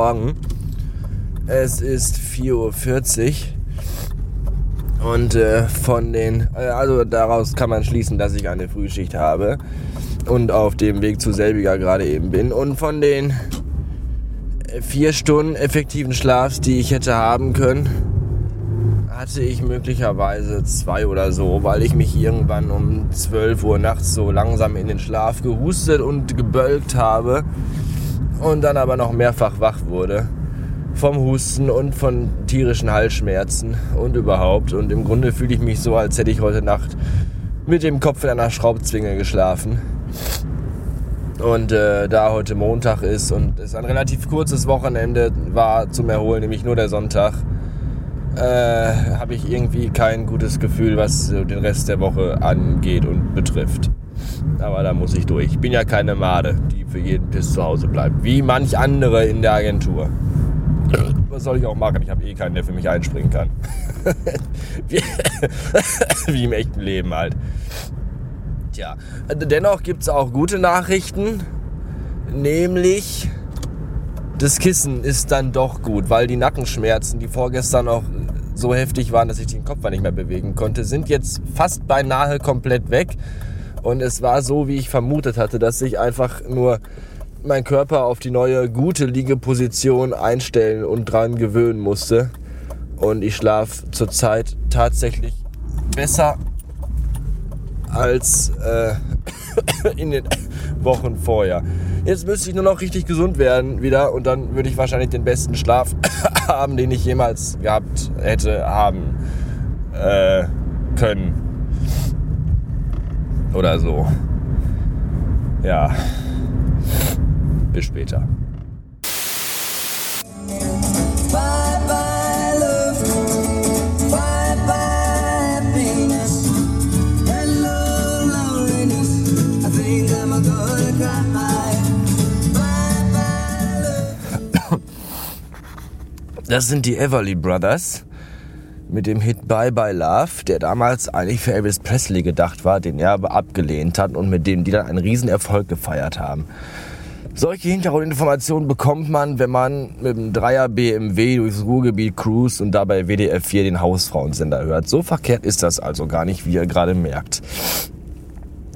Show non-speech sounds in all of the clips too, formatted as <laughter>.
Morgen. Es ist 4.40 Uhr. Und äh, von den, äh, also daraus kann man schließen, dass ich eine Frühschicht habe und auf dem Weg zu selbiger gerade eben bin. Und von den vier Stunden effektiven Schlafs, die ich hätte haben können, hatte ich möglicherweise zwei oder so, weil ich mich irgendwann um 12 Uhr nachts so langsam in den Schlaf gehustet und gebölkt habe und dann aber noch mehrfach wach wurde vom Husten und von tierischen Halsschmerzen und überhaupt. Und im Grunde fühle ich mich so, als hätte ich heute Nacht mit dem Kopf in einer Schraubzwinge geschlafen. Und äh, da heute Montag ist und es ein relativ kurzes Wochenende war zum Erholen, nämlich nur der Sonntag, äh, habe ich irgendwie kein gutes Gefühl, was den Rest der Woche angeht und betrifft. Aber da muss ich durch. Ich bin ja keine Made, die für jeden Piss zu Hause bleibt. Wie manch andere in der Agentur. Was soll ich auch machen? Ich habe eh keinen, der für mich einspringen kann. <laughs> wie, <laughs> wie im echten Leben halt. Tja, dennoch gibt es auch gute Nachrichten. Nämlich, das Kissen ist dann doch gut, weil die Nackenschmerzen, die vorgestern noch so heftig waren, dass ich den Kopf nicht mehr bewegen konnte, sind jetzt fast beinahe komplett weg. Und es war so, wie ich vermutet hatte, dass sich einfach nur mein Körper auf die neue gute Liegeposition einstellen und dran gewöhnen musste. Und ich schlafe zurzeit tatsächlich besser als äh, <coughs> in den <coughs> Wochen vorher. Jetzt müsste ich nur noch richtig gesund werden wieder und dann würde ich wahrscheinlich den besten Schlaf haben, den ich jemals gehabt hätte haben äh, können. Oder so. Ja. Bis später. Das sind die Everly Brothers mit dem Hit Bye Bye Love, der damals eigentlich für Elvis Presley gedacht war, den er aber abgelehnt hat und mit dem die dann einen Riesenerfolg gefeiert haben. Solche Hintergrundinformationen bekommt man, wenn man mit dem Dreier BMW durchs Ruhrgebiet cruist und dabei WDF 4 den Hausfrauensender hört. So verkehrt ist das also gar nicht, wie ihr gerade merkt.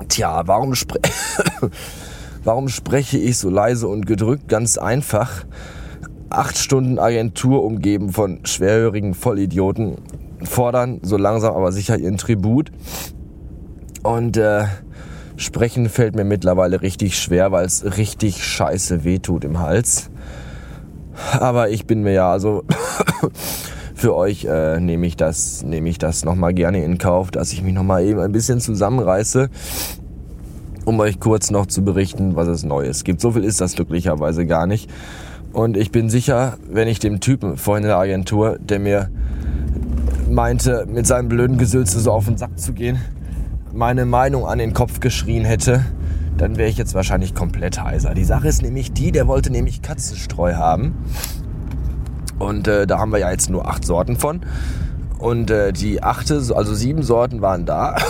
Tja, warum, spre <coughs> warum spreche ich so leise und gedrückt? Ganz einfach acht Stunden Agentur umgeben von schwerhörigen Vollidioten fordern so langsam aber sicher ihren Tribut. Und äh, sprechen fällt mir mittlerweile richtig schwer, weil es richtig scheiße wehtut im Hals. Aber ich bin mir ja also <coughs> für euch äh, nehme ich das nehme ich das noch mal gerne in Kauf, dass ich mich noch mal eben ein bisschen zusammenreiße, um euch kurz noch zu berichten, was es Neues gibt. So viel ist das glücklicherweise gar nicht. Und ich bin sicher, wenn ich dem Typen vorhin in der Agentur, der mir meinte, mit seinem blöden Gesülze so auf den Sack zu gehen, meine Meinung an den Kopf geschrien hätte, dann wäre ich jetzt wahrscheinlich komplett heiser. Die Sache ist nämlich die, der wollte nämlich Katzenstreu haben. Und äh, da haben wir ja jetzt nur acht Sorten von. Und äh, die achte, also sieben Sorten waren da. <laughs>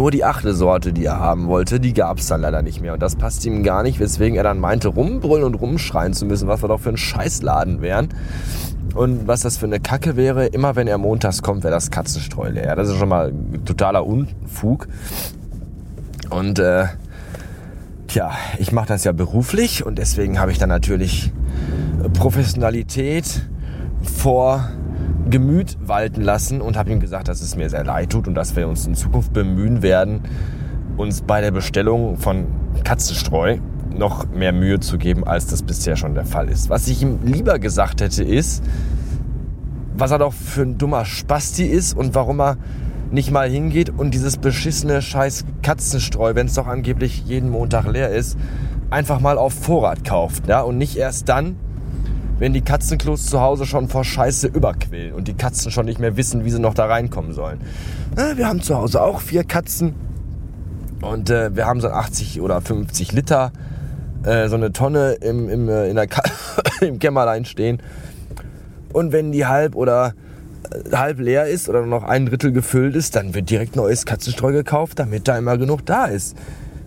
Nur die achte Sorte, die er haben wollte, die gab es dann leider nicht mehr. Und das passt ihm gar nicht, weswegen er dann meinte, rumbrüllen und rumschreien zu müssen, was wir doch für ein Scheißladen wären. Und was das für eine Kacke wäre, immer wenn er montags kommt, wäre das Katzenstreu leer. Das ist schon mal totaler Unfug. Und äh, tja, ich mache das ja beruflich und deswegen habe ich dann natürlich Professionalität vor Gemüt walten lassen und habe ihm gesagt, dass es mir sehr leid tut und dass wir uns in Zukunft bemühen werden, uns bei der Bestellung von Katzenstreu noch mehr Mühe zu geben, als das bisher schon der Fall ist. Was ich ihm lieber gesagt hätte, ist, was er doch für ein dummer Spasti ist und warum er nicht mal hingeht und dieses beschissene scheiß Katzenstreu, wenn es doch angeblich jeden Montag leer ist, einfach mal auf Vorrat kauft. Ja? Und nicht erst dann, wenn die Katzenklos zu Hause schon vor Scheiße überquillen und die Katzen schon nicht mehr wissen, wie sie noch da reinkommen sollen. wir haben zu Hause auch vier Katzen und äh, wir haben so 80 oder 50 Liter, äh, so eine Tonne im, im, äh, in der <laughs> im Kämmerlein stehen. Und wenn die halb oder äh, halb leer ist oder noch ein Drittel gefüllt ist, dann wird direkt neues Katzenstreu gekauft, damit da immer genug da ist.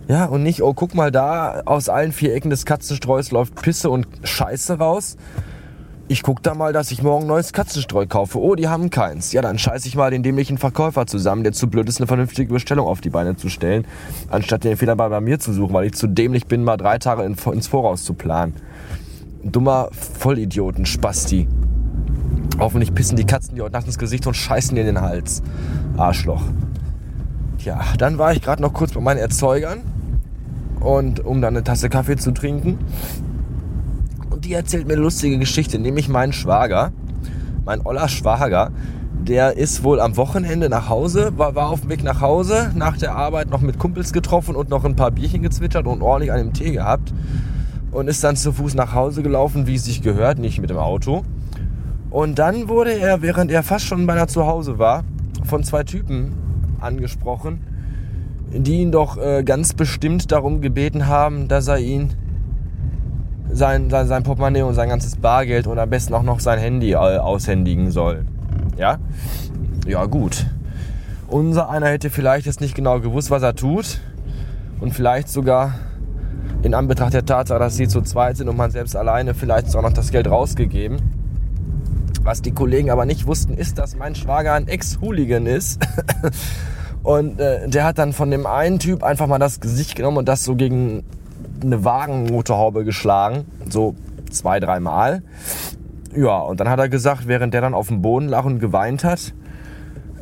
Ja, und nicht, oh, guck mal da, aus allen vier Ecken des Katzenstreus läuft Pisse und Scheiße raus. Ich guck da mal, dass ich morgen neues Katzenstreu kaufe. Oh, die haben keins. Ja, dann scheiße ich mal den dämlichen Verkäufer zusammen, der zu blöd ist, eine vernünftige Bestellung auf die Beine zu stellen, anstatt den Fehler bei, mir zu suchen, weil ich zu dämlich bin, mal drei Tage in, ins Voraus zu planen. Dummer Vollidioten, Spasti. Hoffentlich pissen die Katzen dir heute Nacht ins Gesicht und scheißen dir in den Hals. Arschloch. Tja, dann war ich gerade noch kurz bei meinen Erzeugern und um dann eine Tasse Kaffee zu trinken. Und die erzählt mir eine lustige Geschichte, nämlich mein Schwager, mein Oller Schwager, der ist wohl am Wochenende nach Hause, war, war auf dem Weg nach Hause, nach der Arbeit noch mit Kumpels getroffen und noch ein paar Bierchen gezwitschert und ordentlich dem Tee gehabt und ist dann zu Fuß nach Hause gelaufen, wie es sich gehört, nicht mit dem Auto. Und dann wurde er, während er fast schon beinahe zu Hause war, von zwei Typen angesprochen, die ihn doch äh, ganz bestimmt darum gebeten haben, dass er ihn sein, sein, sein Portemonnaie und sein ganzes Bargeld und am besten auch noch sein Handy äh, aushändigen soll. Ja? Ja, gut. Unser einer hätte vielleicht jetzt nicht genau gewusst, was er tut und vielleicht sogar in Anbetracht der Tatsache, dass sie zu zweit sind und man selbst alleine vielleicht auch noch das Geld rausgegeben. Was die Kollegen aber nicht wussten, ist, dass mein Schwager ein Ex-Hooligan ist <laughs> Und äh, der hat dann von dem einen Typ einfach mal das Gesicht genommen und das so gegen eine Wagenmotorhaube geschlagen. So zwei, dreimal. Ja, und dann hat er gesagt, während der dann auf dem Boden lag und geweint hat,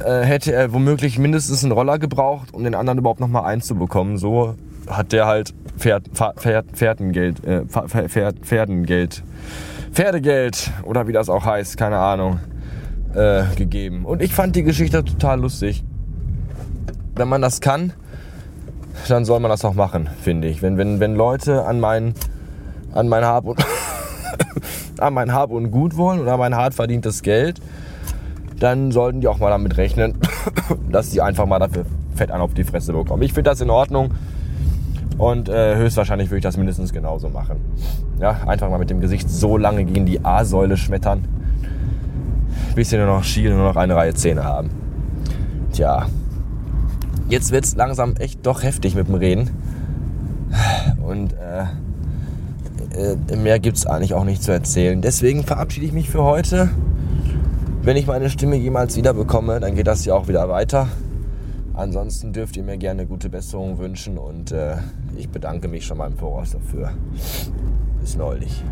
äh, hätte er womöglich mindestens einen Roller gebraucht, um den anderen überhaupt noch mal einzubekommen. So hat der halt Pferd, Pferd, Pferdengeld, äh, Pferd, Pferdengeld, Pferdegeld oder wie das auch heißt, keine Ahnung, äh, gegeben. Und ich fand die Geschichte total lustig wenn man das kann, dann soll man das auch machen, finde ich. Wenn, wenn, wenn Leute an mein, an mein Hab und <coughs> an mein Hab und Gut wollen oder mein hart verdientes Geld, dann sollten die auch mal damit rechnen, <coughs> dass die einfach mal dafür fett an auf die Fresse bekommen. Ich finde das in Ordnung und äh, höchstwahrscheinlich würde ich das mindestens genauso machen. Ja, einfach mal mit dem Gesicht so lange gegen die A-Säule schmettern, bis sie nur noch schielen und nur noch eine Reihe Zähne haben. Tja, jetzt wird es langsam echt doch heftig mit dem Reden. Und äh, äh, mehr gibt es eigentlich auch nicht zu erzählen. Deswegen verabschiede ich mich für heute. Wenn ich meine Stimme jemals wieder bekomme, dann geht das ja auch wieder weiter. Ansonsten dürft ihr mir gerne gute Besserung wünschen und äh, ich bedanke mich schon mal im Voraus dafür. Bis neulich.